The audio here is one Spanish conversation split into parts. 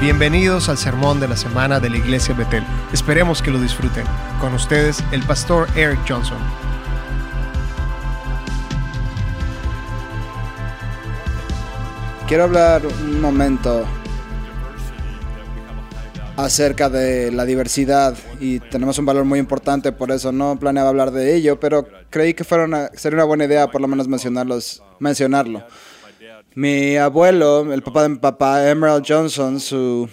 Bienvenidos al sermón de la semana de la Iglesia Betel. Esperemos que lo disfruten. Con ustedes, el pastor Eric Johnson. Quiero hablar un momento acerca de la diversidad y tenemos un valor muy importante, por eso no planeaba hablar de ello, pero creí que fuera una, sería una buena idea por lo menos mencionarlos, mencionarlo. Mi abuelo, el papá de mi papá, Emerald Johnson, su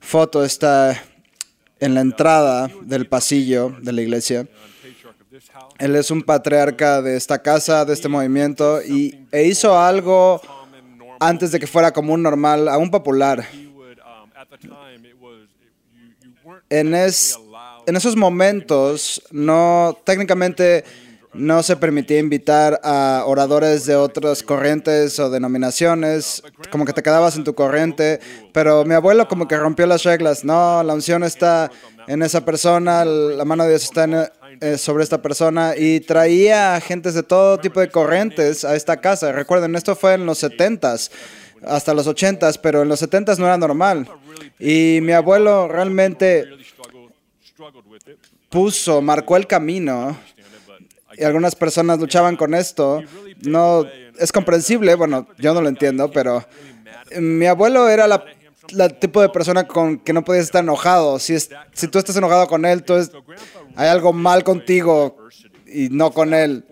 foto está en la entrada del pasillo de la iglesia. Él es un patriarca de esta casa, de este movimiento, y e hizo algo antes de que fuera común, normal, aún popular. En, es, en esos momentos, no técnicamente no se permitía invitar a oradores de otras corrientes o denominaciones, como que te quedabas en tu corriente, pero mi abuelo como que rompió las reglas, no, la unción está en esa persona, la mano de Dios está eh, sobre esta persona y traía gentes de todo tipo de corrientes a esta casa. Recuerden, esto fue en los 70s hasta los 80s, pero en los 70s no era normal. Y mi abuelo realmente puso, marcó el camino y algunas personas luchaban con esto. No es comprensible, bueno, yo no lo entiendo, pero mi abuelo era la, tipo de persona con que no podías estar enojado. Si, es, si tú estás enojado con él, tú hay algo mal contigo y no con él.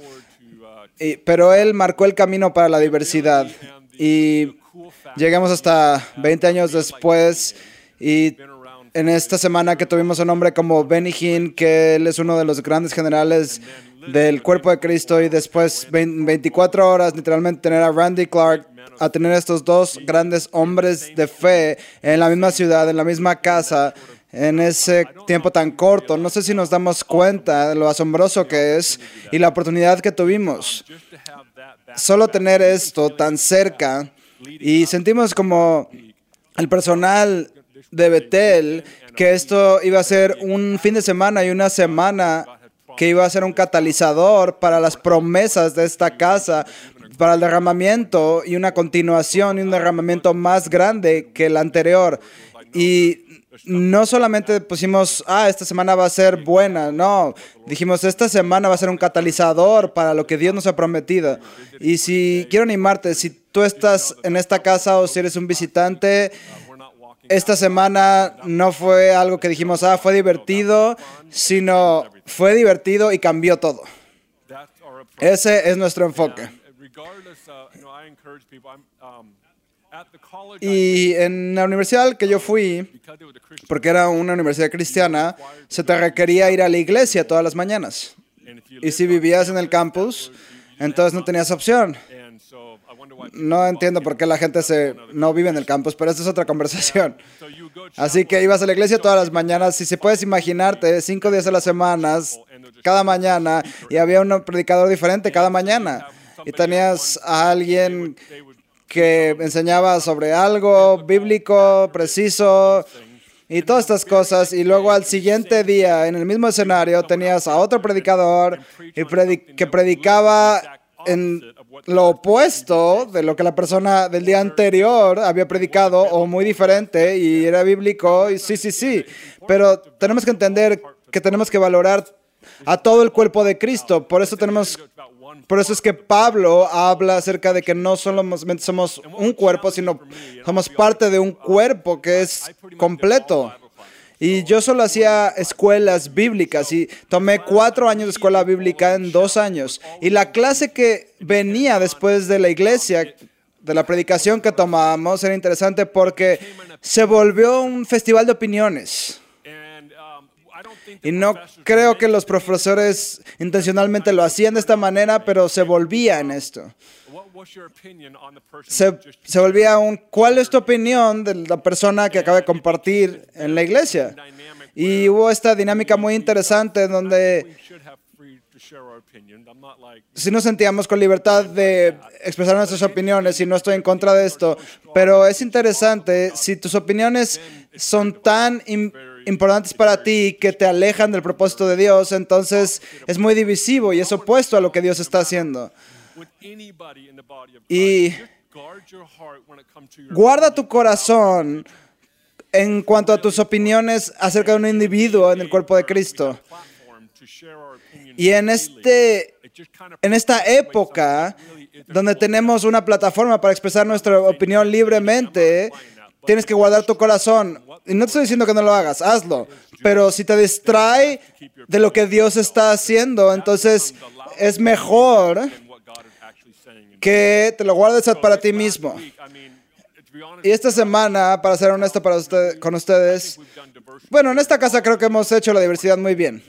pero él marcó el camino para la diversidad y llegamos hasta 20 años después y en esta semana que tuvimos un hombre como Benny Hinn, que él es uno de los grandes generales del cuerpo de Cristo y después 24 horas literalmente tener a Randy Clark, a tener estos dos grandes hombres de fe en la misma ciudad, en la misma casa, en ese tiempo tan corto. No sé si nos damos cuenta de lo asombroso que es y la oportunidad que tuvimos. Solo tener esto tan cerca y sentimos como el personal de Betel que esto iba a ser un fin de semana y una semana que iba a ser un catalizador para las promesas de esta casa, para el derramamiento y una continuación y un derramamiento más grande que el anterior. Y no solamente pusimos, ah, esta semana va a ser buena, no, dijimos, esta semana va a ser un catalizador para lo que Dios nos ha prometido. Y si quiero animarte, si tú estás en esta casa o si eres un visitante, esta semana no fue algo que dijimos, ah, fue divertido, sino fue divertido y cambió todo. Ese es nuestro enfoque. Y en la universidad que yo fui, porque era una universidad cristiana, se te requería ir a la iglesia todas las mañanas. Y si vivías en el campus, entonces no tenías opción. No entiendo por qué la gente se, no vive en el campus, pero esta es otra conversación. Así que ibas a la iglesia todas las mañanas. Si se puedes imaginarte, cinco días a la semana, cada mañana, y había un predicador diferente cada mañana. Y tenías a alguien que enseñaba sobre algo bíblico, preciso, y todas estas cosas. Y luego al siguiente día, en el mismo escenario, tenías a otro predicador que predicaba en lo opuesto de lo que la persona del día anterior había predicado o muy diferente y era bíblico. Y sí, sí, sí. Pero tenemos que entender que tenemos que valorar a todo el cuerpo de Cristo. Por eso tenemos por eso es que Pablo habla acerca de que no solamente somos un cuerpo, sino somos parte de un cuerpo que es completo. Y yo solo hacía escuelas bíblicas y tomé cuatro años de escuela bíblica en dos años. Y la clase que venía después de la iglesia, de la predicación que tomábamos, era interesante porque se volvió un festival de opiniones. Y no creo que los profesores intencionalmente lo hacían de esta manera, pero se volvía en esto. Se, se volvía un, ¿cuál es tu opinión de la persona que acaba de compartir en la iglesia? Y hubo esta dinámica muy interesante donde si nos sentíamos con libertad de expresar nuestras opiniones y no estoy en contra de esto, pero es interesante si tus opiniones son tan importantes para ti que te alejan del propósito de Dios, entonces es muy divisivo y es opuesto a lo que Dios está haciendo. Y guarda tu corazón en cuanto a tus opiniones acerca de un individuo en el cuerpo de Cristo. Y en, este, en esta época donde tenemos una plataforma para expresar nuestra opinión libremente, tienes que guardar tu corazón. Y no te estoy diciendo que no lo hagas, hazlo. Pero si te distrae de lo que Dios está haciendo, entonces es mejor que te lo guardes para ti mismo. Y esta semana, para ser honesto para con ustedes, bueno, en esta casa creo que hemos hecho la diversidad muy bien.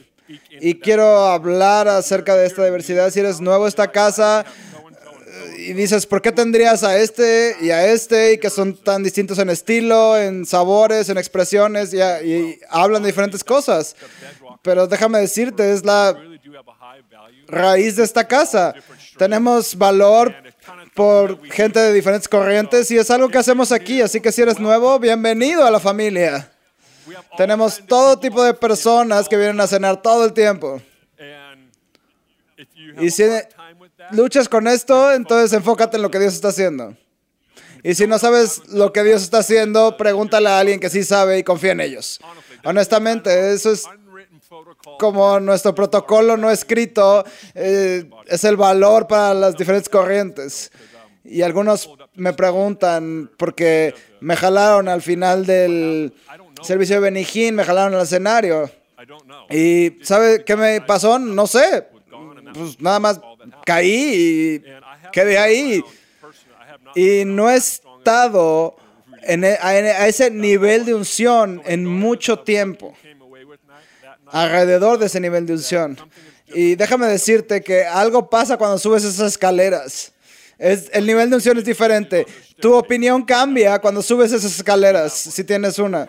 Y quiero hablar acerca de esta diversidad. Si eres nuevo a esta casa y dices, ¿por qué tendrías a este y a este y que son tan distintos en estilo, en sabores, en expresiones y, y hablan de diferentes cosas? Pero déjame decirte, es la raíz de esta casa. Tenemos valor por gente de diferentes corrientes y es algo que hacemos aquí. Así que si eres nuevo, bienvenido a la familia. Tenemos todo tipo de personas que vienen a cenar todo el tiempo. Y si luchas con esto, entonces enfócate en lo que Dios está haciendo. Y si no sabes lo que Dios está haciendo, pregúntale a alguien que sí sabe y confía en ellos. Honestamente, eso es como nuestro protocolo no escrito, eh, es el valor para las diferentes corrientes. Y algunos me preguntan, porque me jalaron al final del servicio de Benijín, me jalaron al escenario. ¿Y sabe qué me pasó? No sé. Pues nada más caí y quedé ahí. Y no he estado en, e, a ese nivel de unción en mucho tiempo alrededor de ese nivel de unción. Y déjame decirte que algo pasa cuando subes esas escaleras. Es, el nivel de unción es diferente. Tu opinión cambia cuando subes esas escaleras, si tienes una.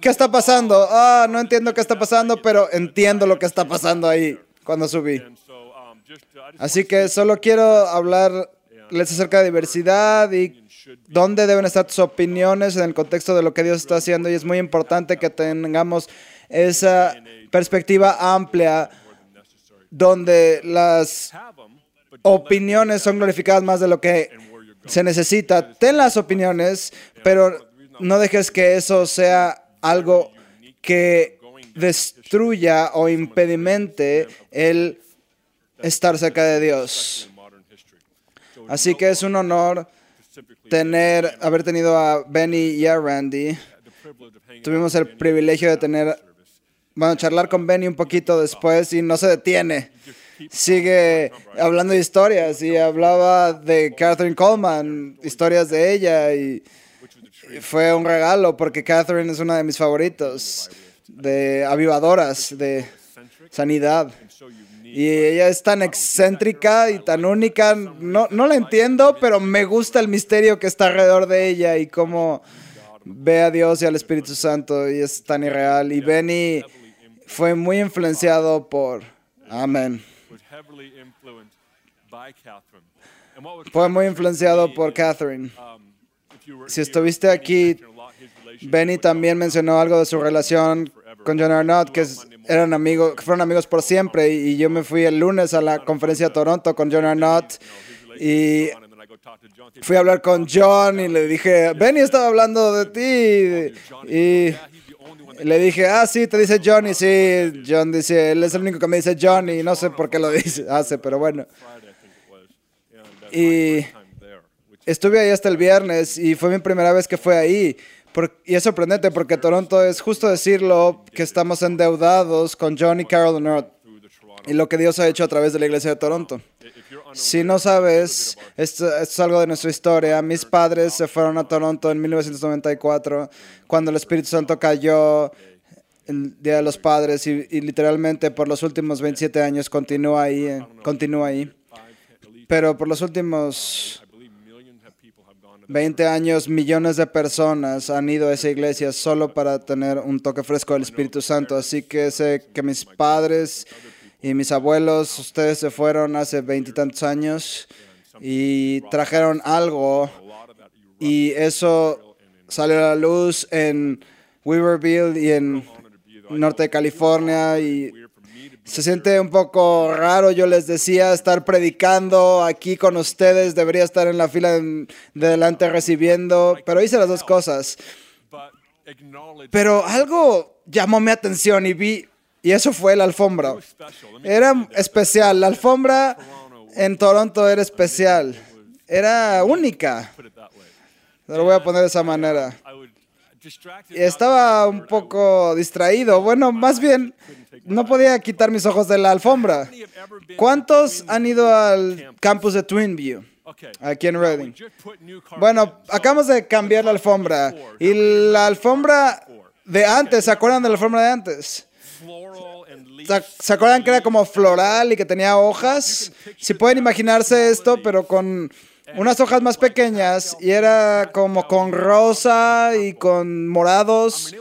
¿Qué está pasando? Ah, no entiendo qué está pasando, pero entiendo lo que está pasando ahí cuando subí. Así que solo quiero hablarles acerca de diversidad y dónde deben estar tus opiniones en el contexto de lo que Dios está haciendo. Y es muy importante que tengamos esa perspectiva amplia donde las opiniones son glorificadas más de lo que se necesita. Ten las opiniones, pero no dejes que eso sea algo que destruya o impedimente el estar cerca de Dios. Así que es un honor tener, haber tenido a Benny y a Randy. Tuvimos el privilegio de tener bueno, charlar con Benny un poquito después y no se detiene. Sigue hablando de historias y hablaba de Catherine Coleman, historias de ella y fue un regalo porque Catherine es una de mis favoritos, de avivadoras, de sanidad. Y ella es tan excéntrica y tan única. No, no la entiendo, pero me gusta el misterio que está alrededor de ella y cómo ve a Dios y al Espíritu Santo y es tan irreal. Y Benny fue muy influenciado por... Amén. Fue muy influenciado por Catherine. Si estuviste aquí, Benny también mencionó algo de su relación con John Arnott, que eran amigos, fueron amigos por siempre. Y, yo me fui el lunes a la conferencia de Toronto con John Arnott y fui a hablar con John y le dije, Benny estaba hablando de ti. Y le dije, ah, sí, te dice Johnny, sí. John dice, él es el único que me dice Johnny, no sé por qué lo dice, hace, pero bueno. Y estuve ahí hasta el viernes y fue mi primera vez que fue ahí. y es sorprendente porque Toronto es justo decirlo que estamos endeudados con Johnny Carol North y lo que Dios ha hecho a través de la iglesia de Toronto. Si no sabes, esto, es algo de nuestra historia. Mis padres se fueron a Toronto en 1994, cuando el Espíritu Santo cayó el Día de los Padres y, literalmente por los últimos 27 años continúa ahí, eh, continúa ahí. Pero por los últimos 20 años, millones de personas han ido a esa iglesia solo para tener un toque fresco del Espíritu Santo. Así que sé que mis padres y mis abuelos, ustedes se fueron hace veintitantos años y trajeron algo. Y eso salió a la luz en Weaverville y en norte de California. Y se siente un poco raro, yo les decía, estar predicando aquí con ustedes, debería estar en la fila de delante recibiendo, pero hice las dos cosas. Pero algo llamó mi atención y vi, y eso fue la alfombra. Era especial, la alfombra en Toronto era especial, era única. Lo voy a poner de esa manera. Y estaba un poco distraído. Bueno, más bien, no podía quitar mis ojos de la alfombra. ¿Cuántos han ido al campus de Twinview? Aquí en Reading. Bueno, acabamos de cambiar la alfombra. Y la alfombra de antes, ¿se acuerdan de la alfombra de antes? ¿Se acuerdan que era como floral y que tenía hojas? Si pueden imaginarse esto, pero con unas hojas más pequeñas y era como con rosa y con morados.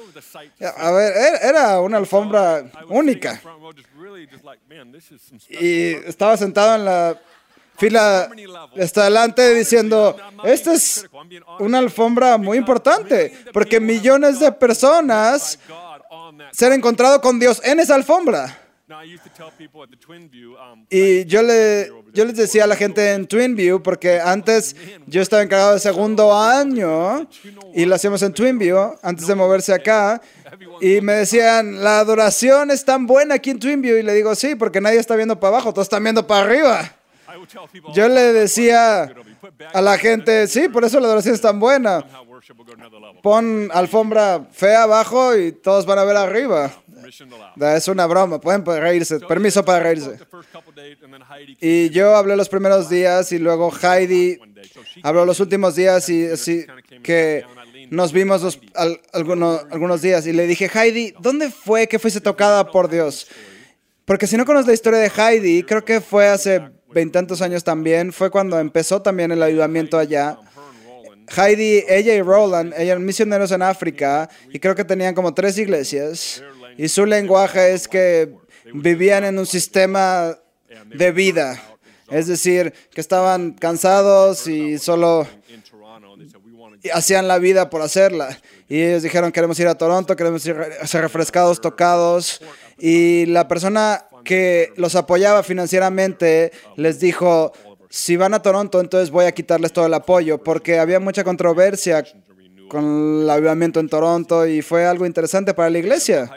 A ver, era una alfombra única. Y estaba sentado en la fila hasta adelante diciendo, esta es una alfombra muy importante, porque millones de personas se han encontrado con Dios en esa alfombra. Y yo, le, yo les decía a la gente en Twinview, porque antes yo estaba encargado del segundo año y lo hacíamos en Twinview, antes de moverse acá, y me decían, la adoración es tan buena aquí en Twinview, y le digo, sí, porque nadie está viendo para abajo, todos están viendo para arriba. Yo le decía a la gente, sí, por eso la adoración es tan buena. Pon alfombra fea abajo y todos van a ver arriba. Es una broma, pueden reírse, permiso para reírse. Y yo hablé los primeros días y luego Heidi habló los últimos días y así que nos vimos algunos, algunos días y le dije, Heidi, ¿dónde fue que fuiste tocada por Dios? Porque si no conoces la historia de Heidi, creo que fue hace veintantos años también, fue cuando empezó también el ayudamiento allá. Heidi, ella y Roland, eran misioneros en África y creo que tenían como tres iglesias. Y su lenguaje es que vivían en un sistema de vida. Es decir, que estaban cansados y solo hacían la vida por hacerla. Y ellos dijeron, queremos ir a Toronto, queremos ir a ser refrescados, tocados. Y la persona que los apoyaba financieramente les dijo, si van a Toronto, entonces voy a quitarles todo el apoyo, porque había mucha controversia con el avivamiento en Toronto y fue algo interesante para la iglesia.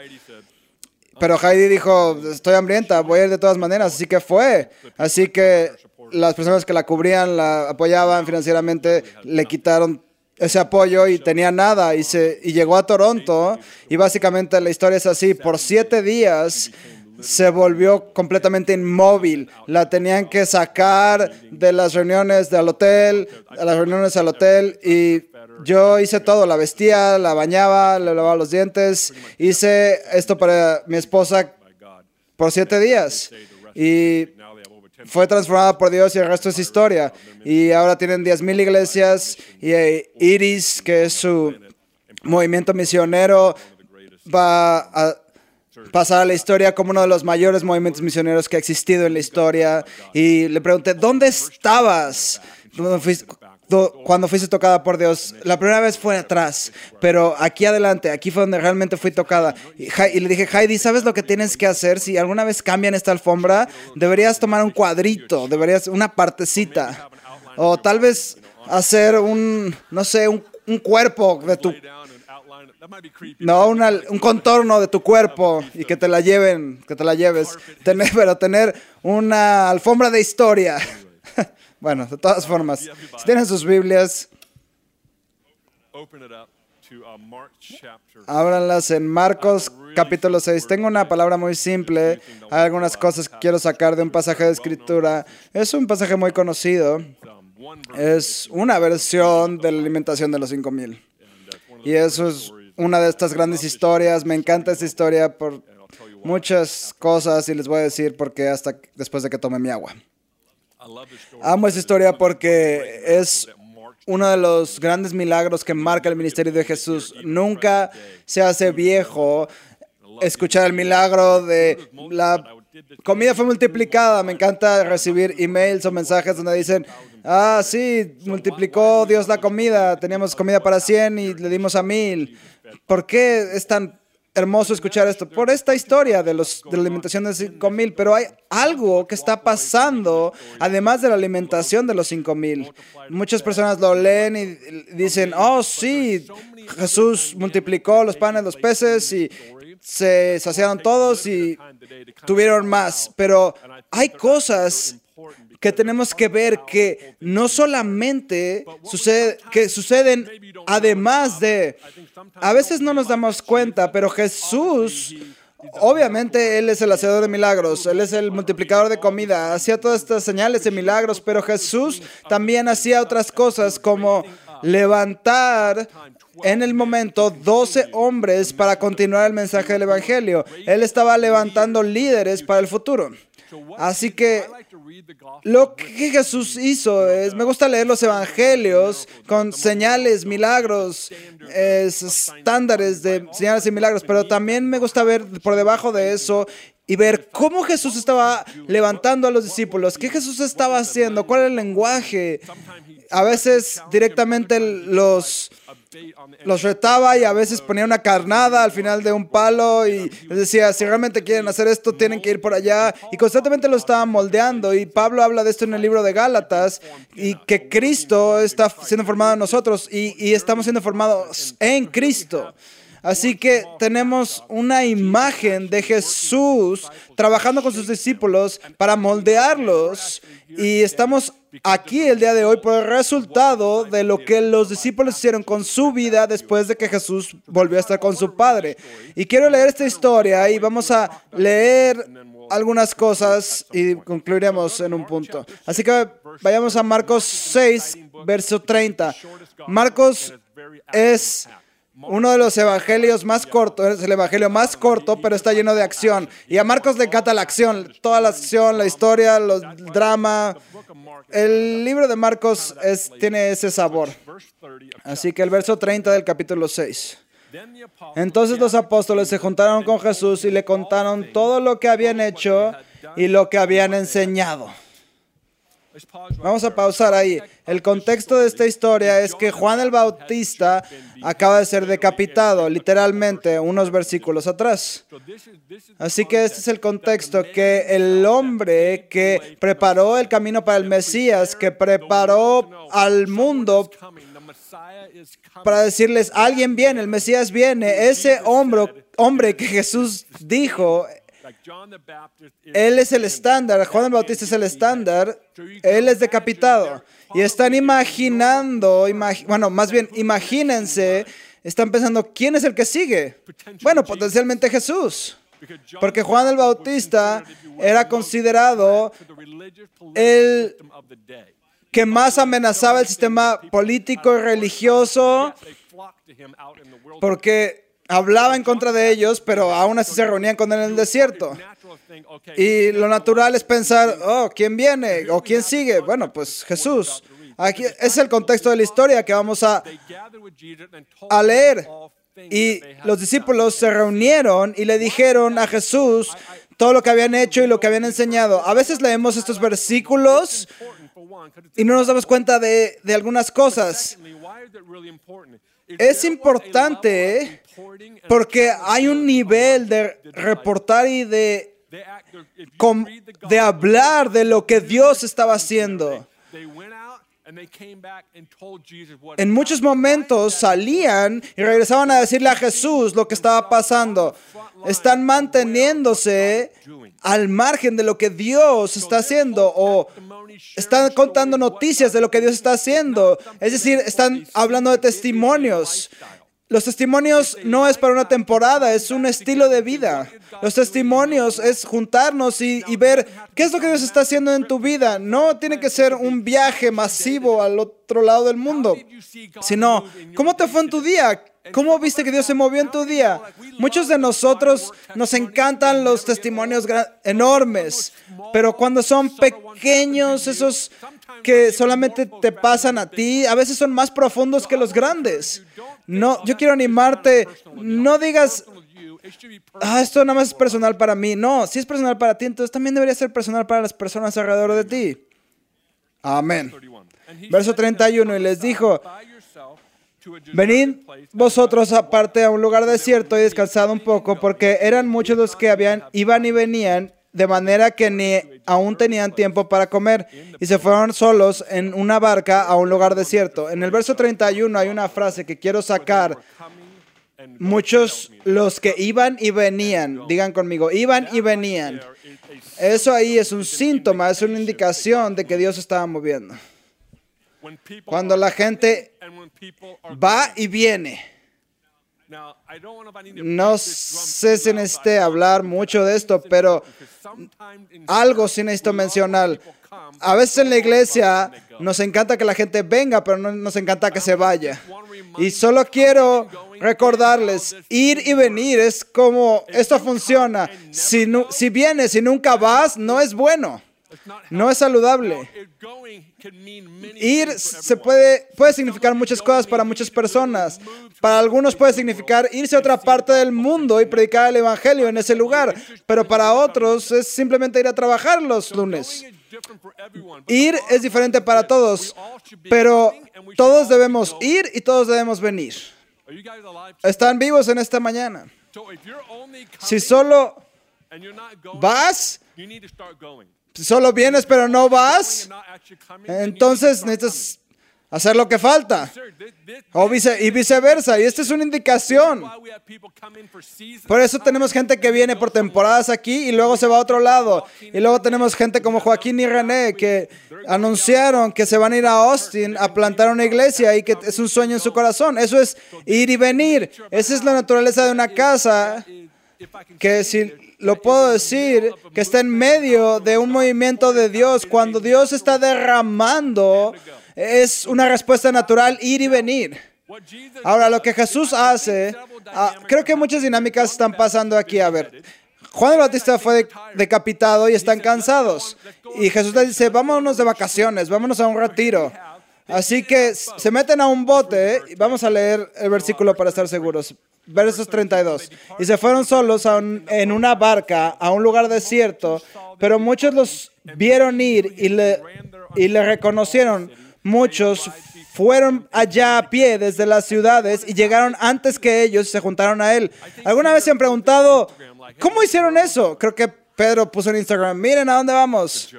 Pero Heidi dijo, estoy hambrienta, voy a ir de todas maneras, así que fue. Así que las personas que la cubrían, la apoyaban financieramente, le quitaron ese apoyo y tenía nada y, se, y llegó a Toronto y básicamente la historia es así, por siete días se volvió completamente inmóvil. La tenían que sacar de las reuniones del hotel, a las reuniones al hotel y yo hice todo, la vestía, la bañaba, le lavaba los dientes, hice esto para mi esposa por siete días y fue transformada por Dios y el resto es historia. Y ahora tienen 10.000 iglesias y Iris, que es su movimiento misionero, va a pasar a la historia como uno de los mayores movimientos misioneros que ha existido en la historia. Y le pregunté, ¿dónde estabas? Cuando fuiste tocada por Dios. La primera vez fue atrás, pero aquí adelante, aquí fue donde realmente fui tocada. Y, le dije, Heidi, ¿sabes lo que tienes que hacer? Si alguna vez cambian esta alfombra, deberías tomar un cuadrito, deberías una partecita. O tal vez hacer un, no sé, un, un cuerpo de tu no, un contorno de tu cuerpo y que te la lleven, que te la lleves. Tener, pero tener una alfombra de historia. bueno, de todas formas, si tienen sus Biblias, ábranlas en Marcos capítulo 6. Tengo una palabra muy simple. Hay algunas cosas que quiero sacar de un pasaje de escritura. Es un pasaje muy conocido. Es una versión de la alimentación de los 5000. Y eso es una de estas grandes historias. Me encanta esta historia por muchas cosas y les voy a decir por qué hasta después de que tome mi agua. Amo esta historia porque es uno de los grandes milagros que marca el ministerio de Jesús. Nunca se hace viejo escuchar el milagro de la comida fue multiplicada. Me encanta recibir emails o mensajes donde dicen, ah, sí, multiplicó Dios la comida. Teníamos comida para 100 y le dimos a mil. ¿Por qué es tan hermoso escuchar esto por esta historia de, los, de la alimentación de 5000, pero hay algo que está pasando además de la alimentación de los 5000. Muchas personas lo leen y dicen, oh sí, Jesús multiplicó los panes, los peces y se saciaron todos y tuvieron más, pero hay cosas que tenemos que ver que no solamente sucede, que suceden además de, a veces no nos damos cuenta, pero Jesús, obviamente Él es el hacedor de milagros, Él es el multiplicador de comida, hacía todas estas señales de milagros, pero Jesús también hacía otras cosas como levantar en el momento 12 hombres para continuar el mensaje del Evangelio. Él estaba levantando líderes para el futuro. Así que lo que Jesús hizo es, me gusta leer los evangelios con señales, milagros, estándares de señales y milagros, pero también me gusta ver por debajo de eso y ver cómo Jesús estaba levantando a los discípulos, qué Jesús estaba haciendo, cuál era el lenguaje. A veces directamente los los retaba y a veces ponía una carnada al final de un palo y les decía, si realmente quieren hacer esto, tienen que ir por allá. Y constantemente lo estaban moldeando. Y Pablo habla de esto en el libro de Gálatas y que Cristo está siendo formado en nosotros y, y estamos siendo formados en Cristo. Así que tenemos una imagen de Jesús trabajando con sus discípulos para moldearlos y estamos aquí el día de hoy por el resultado de lo que los discípulos hicieron con su vida después de que Jesús volvió a estar con su Padre. Y quiero leer esta historia y vamos a leer algunas cosas y concluiremos en un punto. Así que vayamos a Marcos 6, verso 30. Marcos es uno de los evangelios más cortos, es el evangelio más corto, pero está lleno de acción. Y a Marcos le encanta la acción, toda la acción, la historia, el drama. El libro de Marcos tiene ese sabor. Así que el verso 30 del capítulo 6. Entonces los apóstoles se juntaron con Jesús y le contaron todo lo que habían hecho y lo que habían enseñado. Vamos a pausar ahí. El contexto de esta historia es que Juan el Bautista acaba de ser decapitado, literalmente, unos versículos atrás. Así que este es el contexto, que el hombre que preparó el camino para el Mesías, que preparó al mundo para decirles, alguien viene, el Mesías viene, ese hombre, hombre que Jesús dijo él es el estándar, Juan el Bautista es el estándar, él es decapitado. Y están imaginando, bueno, más bien, imagínense, están pensando, ¿quién es el que sigue? Bueno, potencialmente Jesús. Porque Juan el Bautista era considerado el que más amenazaba el sistema político y religioso porque hablaba en contra de ellos, pero aún así se reunían con él en el desierto. Y lo natural es pensar, oh, ¿quién viene? ¿O quién sigue? Bueno, pues Jesús. Aquí es el contexto de la historia que vamos a, a leer. Y los discípulos se reunieron y le dijeron a Jesús todo lo que habían hecho y lo que habían enseñado. A veces leemos estos versículos y no nos damos cuenta de, de algunas cosas. Es importante porque hay un nivel de reportar y de, de hablar de lo que Dios estaba haciendo. En muchos momentos salían y regresaban a decirle a Jesús lo que estaba pasando. Están manteniéndose al margen de lo que Dios está haciendo o están contando noticias de lo que Dios está haciendo. Es decir, están hablando de testimonios. Los testimonios no es para una temporada, es un estilo de vida. Los testimonios es juntarnos y, ver qué es lo que Dios está haciendo en tu vida. No tiene que ser un viaje masivo al otro lado del mundo, sino cómo te fue en tu día, ¿Cómo viste que Dios se movió en tu día? Muchos de nosotros nos encantan los testimonios enormes, pero cuando son pequeños, esos que solamente te pasan a ti, a veces son más profundos que los grandes. No, yo quiero animarte, no digas, ah, esto nada más es personal para mí. No, si es personal para ti, entonces también debería ser personal para las personas alrededor de ti. Amén. Verso 31, y les dijo, Venid vosotros aparte a un lugar desierto y descansad un poco, porque eran muchos los que habían, iban y venían, de manera que ni aún tenían tiempo para comer, y se fueron solos en una barca a un lugar desierto. En el verso 31 hay una frase que quiero sacar. Muchos los que iban y venían, digan conmigo, iban y venían. Eso ahí es un síntoma, es una indicación de que Dios estaba moviendo. Cuando la gente va y viene. No sé si necesite hablar mucho de esto, pero algo sí necesito mencionar. A veces en la iglesia nos encanta que la gente venga, pero no nos encanta que se vaya. Y solo quiero recordarles, ir y venir es como esto funciona. Si, si vienes y nunca vas, no es bueno. No es saludable. Ir se puede, puede significar muchas cosas para muchas personas. Para algunos puede significar irse a otra parte del mundo y predicar el Evangelio en ese lugar. Pero para otros es simplemente ir a trabajar los lunes. Ir es diferente para todos, pero todos debemos ir y todos debemos venir. Están vivos en esta mañana. Si solo vas, solo vienes pero no vas, entonces necesitas hacer lo que falta. O y viceversa. Y esta es una indicación. Por eso tenemos gente que viene por temporadas aquí y luego se va a otro lado. Y luego tenemos gente como Joaquín y René que anunciaron que se van a ir a Austin a plantar una iglesia y que es un sueño en su corazón. Eso es ir y venir. Esa es la naturaleza de una casa que si lo puedo decir, que está en medio de un movimiento de Dios, cuando Dios está derramando, es una respuesta natural ir y venir. Ahora, lo que Jesús hace, ah, creo que muchas dinámicas están pasando aquí. A ver, Juan Bautista fue decapitado y están cansados. Y Jesús les dice, vámonos de vacaciones, vámonos a un retiro. Así que se meten a un bote, y vamos a leer el versículo para estar seguros versos 32. Y se fueron solos en una barca a un lugar desierto, pero muchos los vieron ir y le, y le reconocieron. Muchos fueron allá a pie desde las ciudades y llegaron antes que ellos y se juntaron a él. ¿Alguna vez se han preguntado, ¿cómo hicieron eso? Creo que Pedro puso en Instagram, miren a dónde vamos.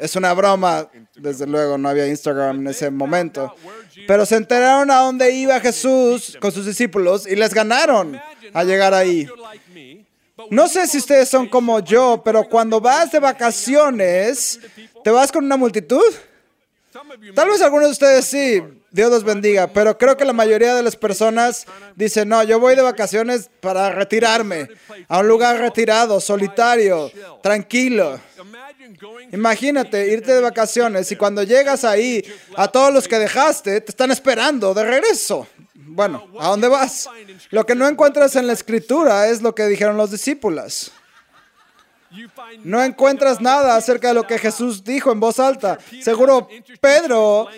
Es una broma, desde luego no había Instagram en ese momento. Pero se enteraron a dónde iba Jesús con sus discípulos y les ganaron a llegar ahí. No sé si ustedes son como yo, pero cuando vas de vacaciones, ¿te vas con una multitud? Tal vez algunos de ustedes sí, Dios los bendiga, pero creo que la mayoría de las personas dicen, no, yo voy de vacaciones para retirarme a un lugar retirado, solitario, tranquilo. Imagínate irte de vacaciones y cuando llegas ahí, a todos los que dejaste te están esperando de regreso. Bueno, ¿a dónde vas? Lo que no encuentras en la escritura es lo que dijeron los discípulos. No encuentras nada acerca de lo que Jesús dijo en voz alta. Seguro Pedro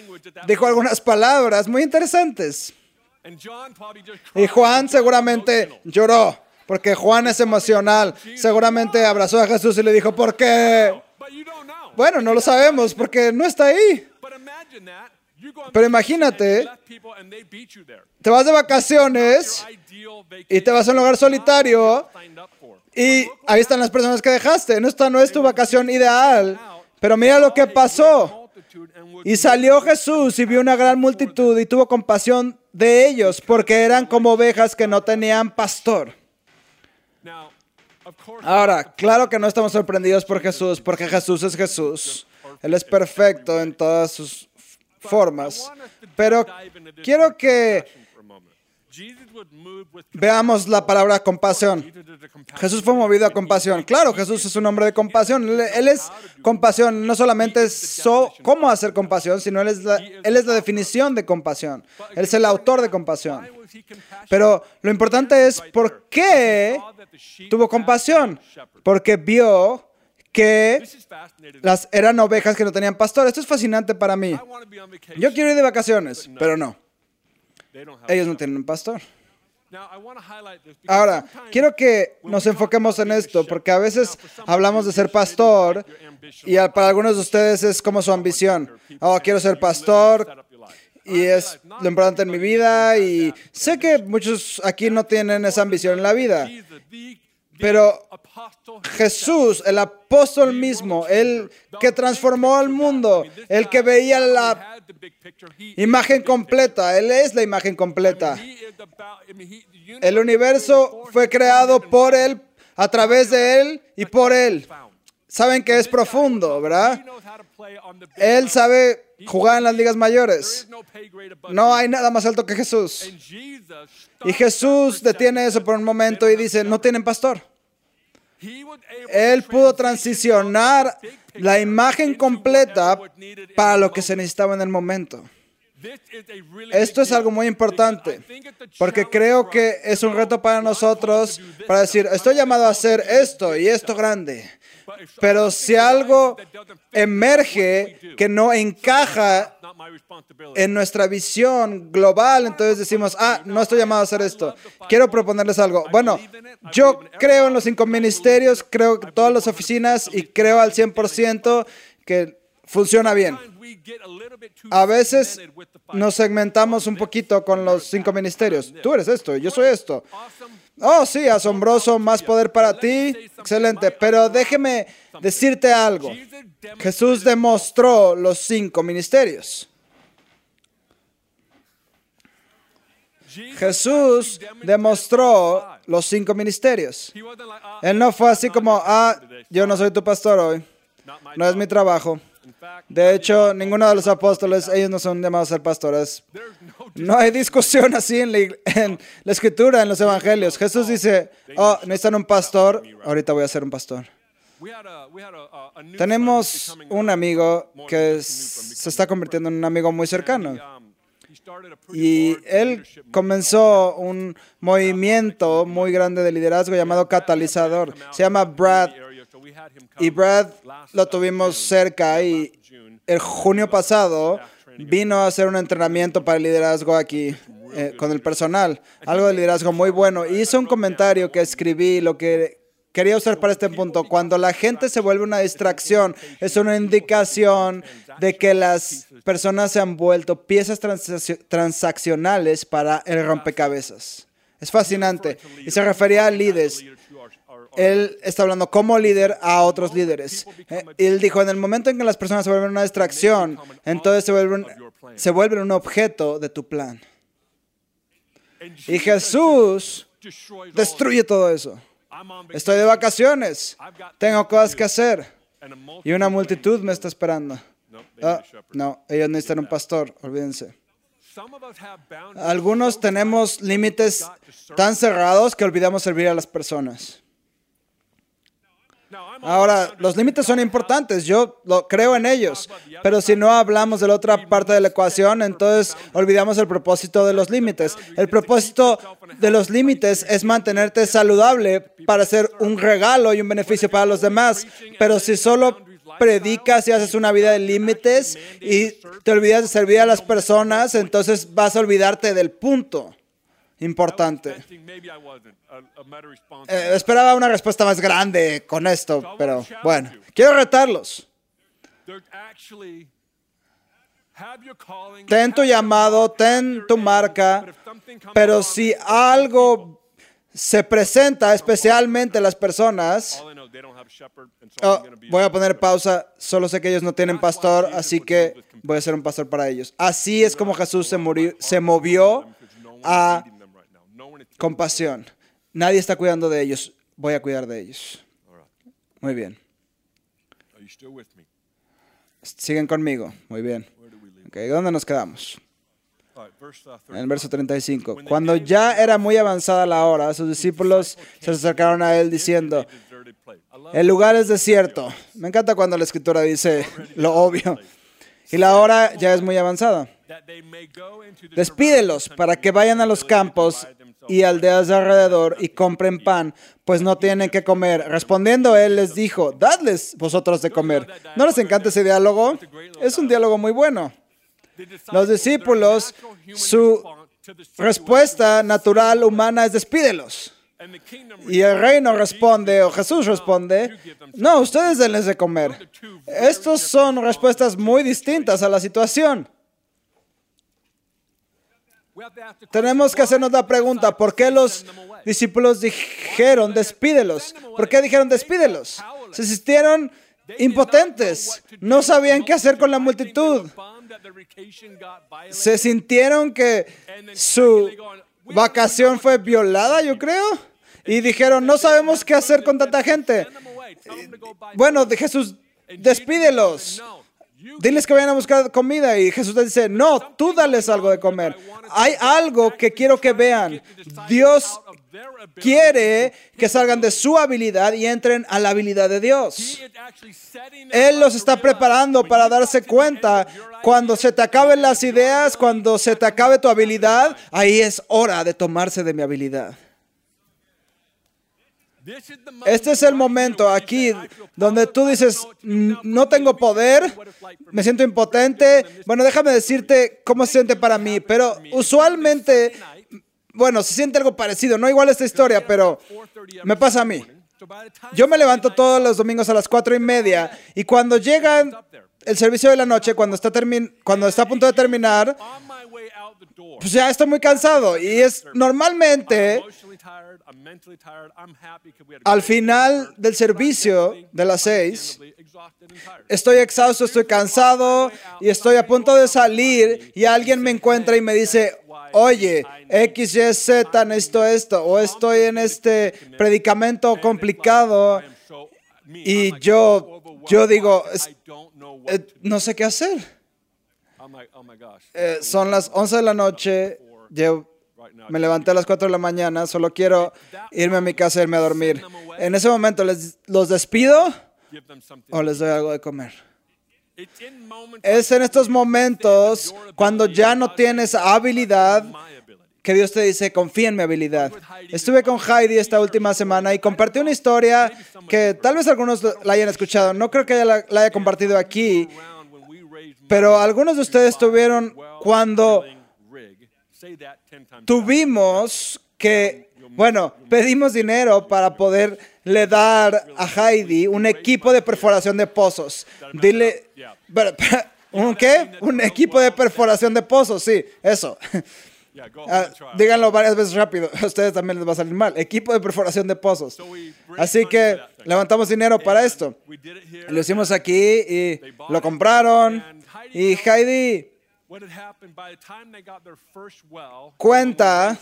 dijo algunas palabras muy interesantes. Y Juan seguramente lloró, porque Juan es emocional. Seguramente abrazó a Jesús y le dijo, ¿por qué? Bueno, no lo sabemos porque no está ahí. Pero imagínate, te vas de vacaciones y te vas a un lugar solitario y ahí están las personas que dejaste. Esta no es tu vacación ideal, pero mira lo que pasó. Y salió Jesús y vio una gran multitud y tuvo compasión de ellos porque eran como ovejas que no tenían pastor. Ahora, claro que no estamos sorprendidos por Jesús, porque Jesús es Jesús. Él es perfecto en todas sus formas. Pero quiero que veamos la palabra compasión. Jesús fue movido a compasión. Claro, Jesús es un hombre de compasión. Él es compasión. No solamente es cómo hacer compasión, sino él es, la, él es la definición de compasión. Él es el autor de compasión. Pero lo importante es por qué tuvo compasión. Porque vio que las eran ovejas que no tenían pastor. Esto es fascinante para mí. Yo quiero ir de vacaciones, pero no. Ellos no tienen un pastor. Ahora, quiero que nos enfoquemos en esto, porque a veces hablamos de ser pastor y para algunos de ustedes es como su ambición. Oh, quiero ser pastor y es lo importante en mi vida y sé que muchos aquí no tienen esa ambición en la vida. Pero Jesús, el apóstol mismo, el que transformó al mundo, el que veía la imagen completa, Él es la imagen completa. El universo fue creado por Él, a través de Él y por Él. Saben que es profundo, ¿verdad? Él sabe jugar en las ligas mayores. No hay nada más alto que Jesús. Y Jesús detiene eso por un momento y dice, no tienen pastor. Él pudo transicionar la imagen completa para lo que se necesitaba en el momento. Esto es algo muy importante, porque creo que es un reto para nosotros para decir, estoy llamado a hacer esto y esto grande. Pero si algo emerge que no encaja en nuestra visión global, entonces decimos, ah, no estoy llamado a hacer esto. Quiero proponerles algo. Bueno, yo creo en los cinco ministerios, creo en todas las oficinas y creo al 100% que funciona bien. A veces nos segmentamos un poquito con los cinco ministerios. Tú eres esto, yo soy esto. Oh, sí, asombroso, más poder para ti. Excelente. Pero déjeme decirte algo. Jesús demostró los cinco ministerios. Jesús demostró los cinco ministerios. Él no fue así como, ah, yo no soy tu pastor hoy. No es mi trabajo. De hecho, ninguno de los apóstoles, ellos no son llamados a ser pastores. No hay discusión así en la, escritura, en los evangelios. Jesús dice, oh, necesitan un pastor, ahorita voy a ser un pastor. Tenemos un amigo que se está convirtiendo en un amigo muy cercano. Y él comenzó un movimiento muy grande de liderazgo llamado Catalizador. Se llama Brad y Brad lo tuvimos cerca y el junio pasado vino a hacer un entrenamiento para el liderazgo aquí eh, con el personal, algo de liderazgo muy bueno. Hizo un comentario que escribí, lo que quería usar para este punto. Cuando la gente se vuelve una distracción, es una indicación de que las personas se han vuelto piezas transaccionales para el rompecabezas. Es fascinante. Y se refería a líderes él está hablando como líder a otros líderes. Eh, él dijo, en el momento en que las personas se vuelven una distracción, entonces se vuelven, se vuelven un objeto de tu plan. Y Jesús destruye todo eso. Estoy de vacaciones, tengo cosas que hacer y una multitud me está esperando. Ah, no, ellos necesitan un pastor, olvídense. Algunos tenemos límites tan cerrados que olvidamos servir a las personas. Ahora, los límites son importantes, yo lo, creo en ellos, pero si no hablamos de la otra parte de la ecuación, entonces olvidamos el propósito de los límites. El propósito de los límites es mantenerte saludable para ser un regalo y un beneficio para los demás, pero si solo predicas y haces una vida de límites y te olvidas de servir a las personas, entonces vas a olvidarte del punto importante. Eh, esperaba una respuesta más grande con esto, pero bueno, quiero retarlos. Ten tu llamado, ten tu marca, pero si algo se presenta, especialmente las personas, oh, voy a poner pausa, solo sé que ellos no tienen pastor, así que voy a ser un pastor para ellos. Así es como Jesús se, se movió a compasión. Nadie está cuidando de ellos. Voy a cuidar de ellos. Muy bien. Siguen conmigo. Muy bien. Okay, ¿Dónde nos quedamos? En el verso 35. Cuando ya era muy avanzada la hora, sus discípulos se acercaron a él diciendo, el lugar es desierto. Me encanta cuando la escritura dice lo obvio. Y la hora ya es muy avanzada. Despídelos para que vayan a los campos y aldeas de alrededor y compren pan, pues no tienen que comer. Respondiendo él les dijo, dadles vosotros de comer. ¿No les encanta ese diálogo? Es un diálogo muy bueno. Los discípulos, su respuesta natural humana es despídelos. Y el reino responde, o Jesús responde, no, ustedes denles de comer. Estas son respuestas muy distintas a la situación. Tenemos que hacernos la pregunta, ¿por qué los discípulos dijeron despídelos? ¿Por qué dijeron despídelos? Se sintieron impotentes, no sabían qué hacer con la multitud. Se sintieron que su vacación fue violada, yo creo, y dijeron, no sabemos qué hacer con tanta gente. Bueno, Jesús, despídelos. Diles que vayan a buscar comida y Jesús les dice, no, tú dales algo de comer. Hay algo que quiero que vean. Dios quiere que salgan de su habilidad y entren a la habilidad de Dios. Él los está preparando para darse cuenta cuando se te acaben las ideas, cuando se te acabe tu habilidad, ahí es hora de tomarse de mi habilidad. Este es el momento aquí donde tú dices, no tengo poder, me. siento impotente. Bueno, déjame decirte cómo se siente para mí, pero usualmente, bueno, se siente algo parecido, no igual esta historia, pero me pasa a mí. Yo me levanto todos los domingos a las cuatro y media y cuando llega el servicio de la noche, cuando está, cuando está a punto de terminar, pues ya estoy muy cansado y es normalmente al final del servicio de las seis, estoy exhausto, estoy cansado y estoy a punto de salir y alguien me encuentra y me dice, oye, X, Y, Z, necesito esto, o estoy en este predicamento complicado y yo, yo digo, eh, no sé qué hacer. Eh, son las 11 de la noche, me levanté a las 4 de la mañana, solo quiero irme a mi casa e irme a dormir. En ese momento, les, ¿los despido o les doy algo de comer? Es en estos momentos cuando ya no tienes habilidad que Dios te dice, confía en mi habilidad. Estuve con Heidi esta última semana y compartí una historia que tal vez algunos la hayan escuchado. No creo que ella la, la haya compartido aquí, pero algunos de ustedes tuvieron cuando tuvimos que, bueno, pedimos dinero para poderle dar a Heidi un equipo de perforación de pozos. Dile, ¿un qué? Un equipo de perforación de pozos, sí, eso. Ah, díganlo varias veces rápido, a ustedes también les va a salir mal. Equipo de perforación de pozos. Así que levantamos dinero para esto. Lo hicimos aquí y lo compraron. Y Heidi cuenta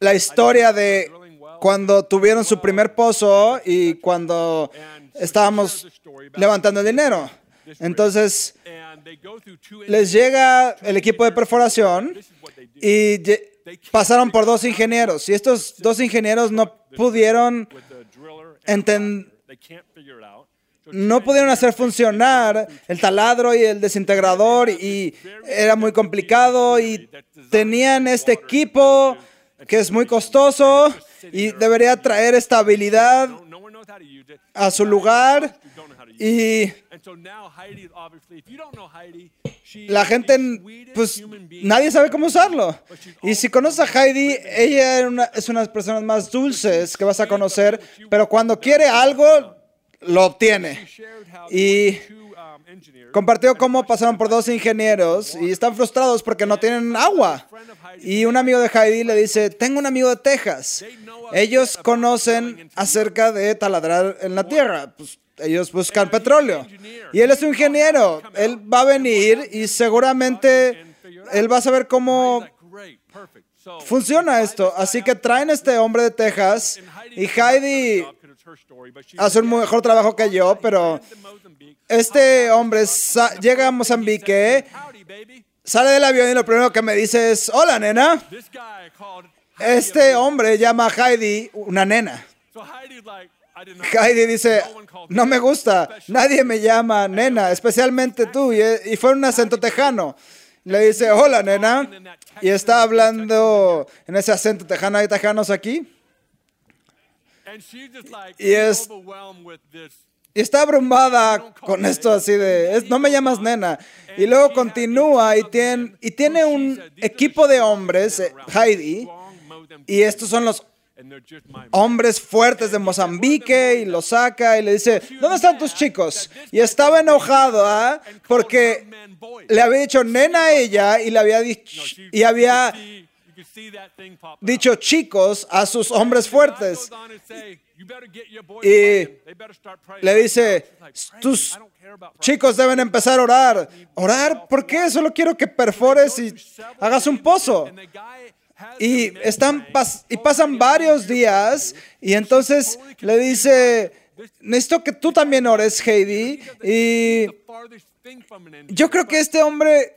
la historia de cuando tuvieron su primer pozo y cuando estábamos levantando el dinero. Entonces, les llega el equipo de perforación y pasaron por dos ingenieros. Y estos dos ingenieros no pudieron entender no pudieron hacer funcionar el taladro y el desintegrador y era muy complicado y tenían este equipo que es muy costoso y debería traer estabilidad a su lugar y la gente, pues nadie sabe cómo usarlo. Y si conoces a Heidi, ella es una de las personas más dulces que vas a conocer, pero cuando quiere algo, lo obtiene. Y compartió cómo pasaron por dos ingenieros y están frustrados porque no tienen agua. Y un amigo de Heidi le dice, tengo un amigo de Texas. Ellos conocen acerca de taladrar en la tierra. Pues, ellos buscan petróleo. Y él es un ingeniero. Él va a venir y seguramente él va a saber cómo funciona esto. Así que traen a este hombre de Texas y Heidi hace un mejor trabajo que yo, pero este hombre llega a Mozambique, sale del avión y lo primero que me dice es, hola nena. Este hombre llama a Heidi una nena. Heidi dice, no me gusta, nadie me llama nena, especialmente tú, y fue un acento tejano. Le dice, hola nena, y está hablando en ese acento tejano, ¿hay tejanos aquí? Y es y está abrumada con esto así de, no me llamas nena. Y luego continúa y tiene, y tiene un equipo de hombres, eh, Heidi, y estos son los hombres fuertes de Mozambique y lo saca y le dice, ¿dónde están tus chicos? Y estaba enojado ¿ah? porque le había dicho nena a ella y le había dicho, y había dicho chicos a sus hombres fuertes. Y le dice, tus chicos deben empezar a orar. ¿Orar? ¿Por qué? Solo quiero que perfores y hagas un pozo. Y, están y pasan varios días y entonces le dice, necesito que tú también ores, Heidi. Y yo creo que este hombre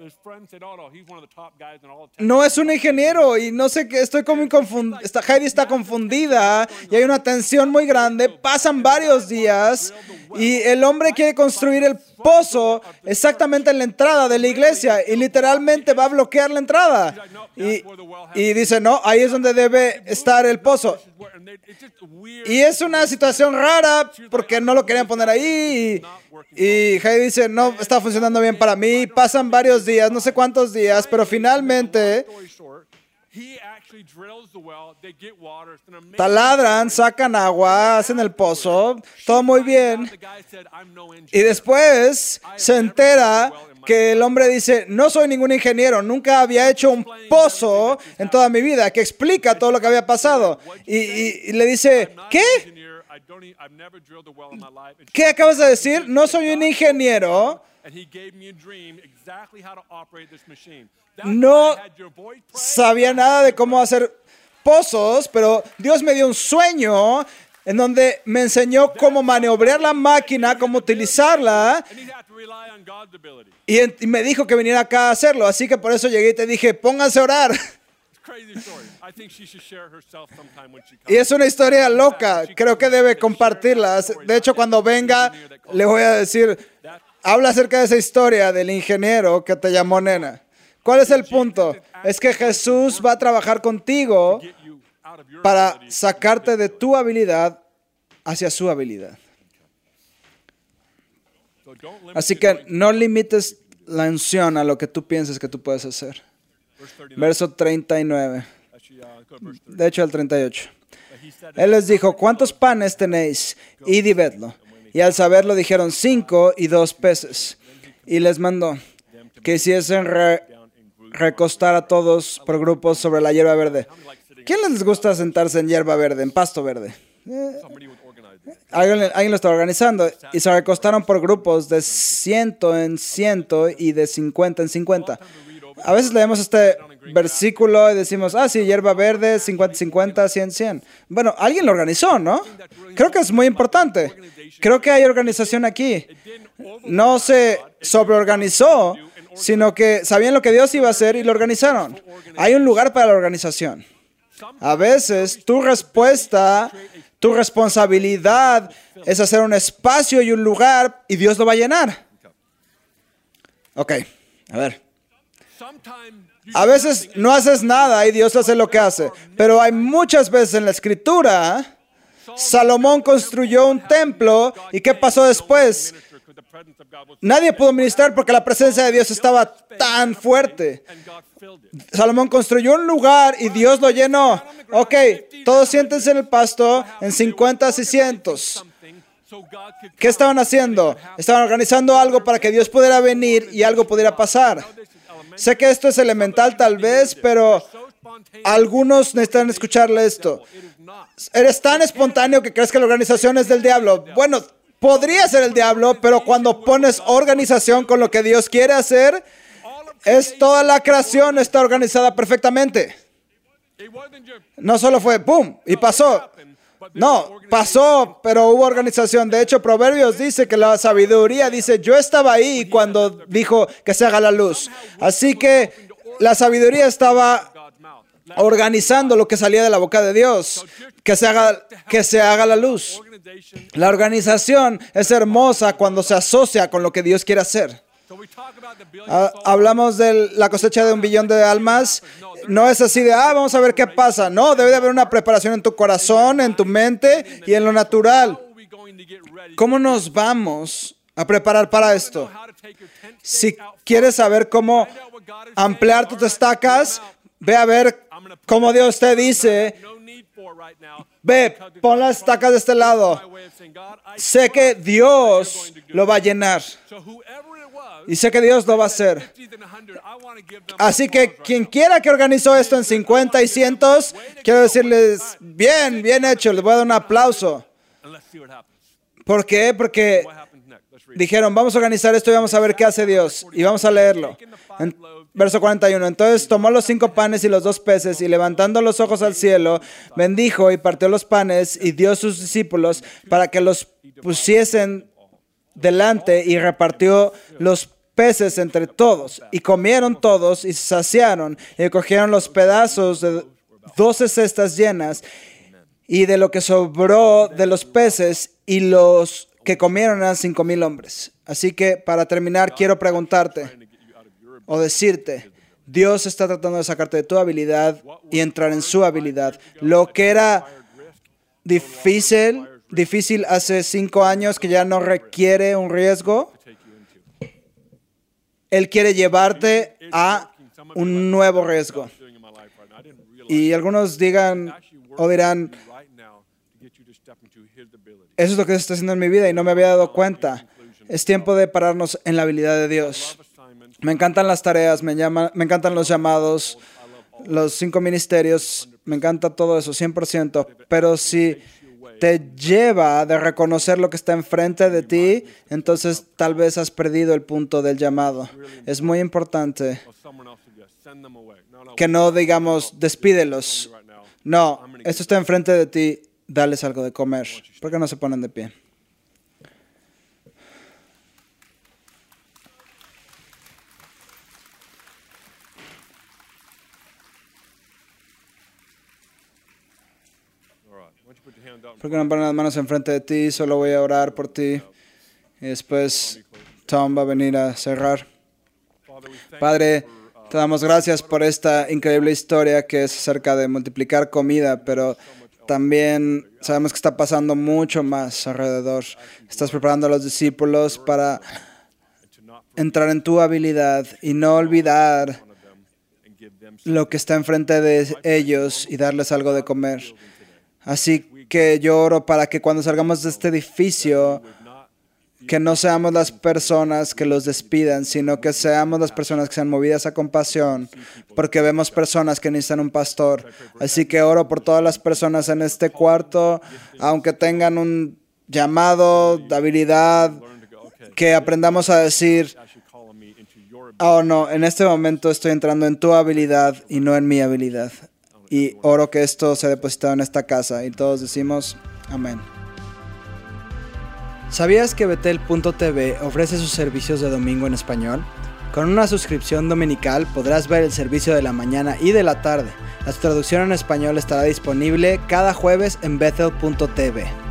no es un ingeniero y no sé qué, estoy como confundida. Heidi está confundida y hay una tensión muy grande. Pasan varios días y el hombre quiere construir el pozo exactamente en la entrada de la iglesia y literalmente va a bloquear la entrada. Y, y dice, no, ahí es donde debe estar el pozo. Y es una situación rara porque no lo querían poner ahí. Y, y Heidi dice, no, está funcionando bien para mí. Pasan varios días, no sé cuántos días, pero finalmente taladran, sacan agua, hacen el pozo, todo muy bien. Y después se entera que el hombre dice, no soy ningún ingeniero, nunca había hecho un pozo en toda mi vida, que explica todo lo que había pasado. Y, y le dice, ¿qué? ¿Qué acabas de decir? No soy un ingeniero. No sabía nada de cómo hacer pozos, pero Dios me dio un sueño en donde me enseñó cómo maniobrar la máquina, cómo utilizarla. Y, me dijo que viniera acá a hacerlo. Así que por eso llegué y te dije, pónganse a orar. Y es una historia loca. Creo que debe compartirla. De hecho, cuando venga, le voy a decir, habla acerca de esa historia del ingeniero que te llamó nena. ¿Cuál es el punto? Es que Jesús va a trabajar contigo para sacarte de tu habilidad hacia su habilidad. Así que no limites la unción a lo que tú piensas que tú puedes hacer. Verso 39. De hecho, el 38. Él les dijo, ¿cuántos panes tenéis? Y vedlo. Y al saberlo dijeron cinco y dos peces. Y les mandó que hiciesen recostar a todos por grupos sobre la hierba verde. ¿Quién les gusta sentarse en hierba verde, en pasto verde? Eh, alguien, alguien, lo está organizando y se recostaron por grupos de ciento en ciento y de cincuenta en cincuenta. A veces leemos este versículo y decimos, ah, sí, hierba verde, 50, 50, 100, 100. Bueno, alguien lo organizó, ¿no? Creo que es muy importante. Creo que hay organización aquí. No se sobreorganizó, sino que sabían lo que Dios iba a hacer y lo organizaron. Hay un lugar para la organización. A veces tu respuesta, tu responsabilidad es hacer un espacio y un lugar y Dios lo va a llenar. Ok, a ver. A veces no haces nada y Dios hace lo que hace, pero hay muchas veces en la escritura, Salomón construyó un templo y ¿qué pasó después? Nadie pudo ministrar porque la presencia de Dios estaba tan fuerte. Salomón construyó un lugar y Dios lo llenó. Ok, todos siéntense en el pasto en 50 y cientos. ¿Qué estaban haciendo? Estaban organizando algo para que Dios pudiera venir y algo pudiera pasar. Sé que esto es elemental tal vez, pero algunos necesitan escucharle esto. Eres tan espontáneo que crees que la organización es del diablo. Bueno, podría ser el diablo, pero cuando pones organización con lo que Dios quiere hacer, es toda la creación está organizada perfectamente. No solo fue boom y pasó. No, pasó, pero hubo organización. De hecho, Proverbios dice que la sabiduría dice, yo estaba ahí cuando dijo que se haga la luz. Así que la sabiduría estaba organizando lo que salía de la boca de Dios, que se haga, que se haga la luz. La organización es hermosa cuando se asocia con lo que Dios quiere hacer. Ah, hablamos de la cosecha de un billón de almas. No es así de, ah, vamos a ver qué pasa. No, debe de haber una preparación en tu corazón, en tu mente y en lo natural. ¿Cómo nos vamos a preparar para esto? Si quieres saber cómo ampliar tus estacas, ve a ver cómo Dios te dice ve, pon las estacas de este lado. Sé que Dios lo va a llenar. Y sé que Dios lo va a hacer. Así que quien quiera que organizó esto en 50 y cientos, quiero decirles, bien, bien hecho, les voy a dar un aplauso. ¿Por qué? Porque dijeron, vamos a organizar esto y vamos a ver qué hace Dios. Y vamos a leerlo. En verso 41. Entonces tomó los cinco panes y los dos peces y levantando los ojos al cielo, bendijo y partió los panes y dio a sus discípulos para que los pusiesen delante y repartió los peces entre todos. Y comieron todos y se saciaron y cogieron los pedazos de doce cestas llenas y de lo que sobró de los peces y los que comieron eran cinco mil hombres. Así que para terminar quiero preguntarte o decirte, Dios está tratando de sacarte de tu habilidad y entrar en su habilidad. Lo que era difícil, difícil hace cinco años que ya no requiere un riesgo, Él quiere llevarte a un nuevo riesgo. Y algunos digan o dirán, eso es lo que está haciendo en mi vida y no me había dado cuenta. Es tiempo de pararnos en la habilidad de Dios. Me encantan las tareas, me, me encantan los llamados, los cinco ministerios, me encanta todo eso, 100%. Pero si te lleva de reconocer lo que está enfrente de ti, entonces tal vez has perdido el punto del llamado. Es muy importante que no digamos despídelos. No, esto está enfrente de ti, dales algo de comer. ¿Por qué no se ponen de pie? ¿Por qué no ponen las manos enfrente de ti? Solo voy a orar por ti. Y después Tom va a venir a cerrar. Padre, te damos gracias por esta increíble historia que es acerca de multiplicar comida, pero también sabemos que está pasando mucho más alrededor. Estás preparando a los discípulos para entrar en tu habilidad y no olvidar lo que está enfrente de ellos y darles algo de comer. Así que yo oro para que cuando salgamos de este edificio, que no seamos las personas que los despidan, sino que seamos las personas que sean movidas a compasión, porque vemos personas que necesitan un pastor. Así que oro por todas las personas en este cuarto, aunque tengan un llamado de habilidad, que aprendamos a decir, oh no, en este momento estoy entrando en tu habilidad y no en mi habilidad y oro que esto sea depositado en esta casa. Y todos decimos, amén. ¿Sabías que Betel.tv ofrece sus servicios de domingo en español? Con una suscripción dominical podrás ver el servicio de la mañana y de la tarde. La traducción en español estará disponible cada jueves en Bethel.tv.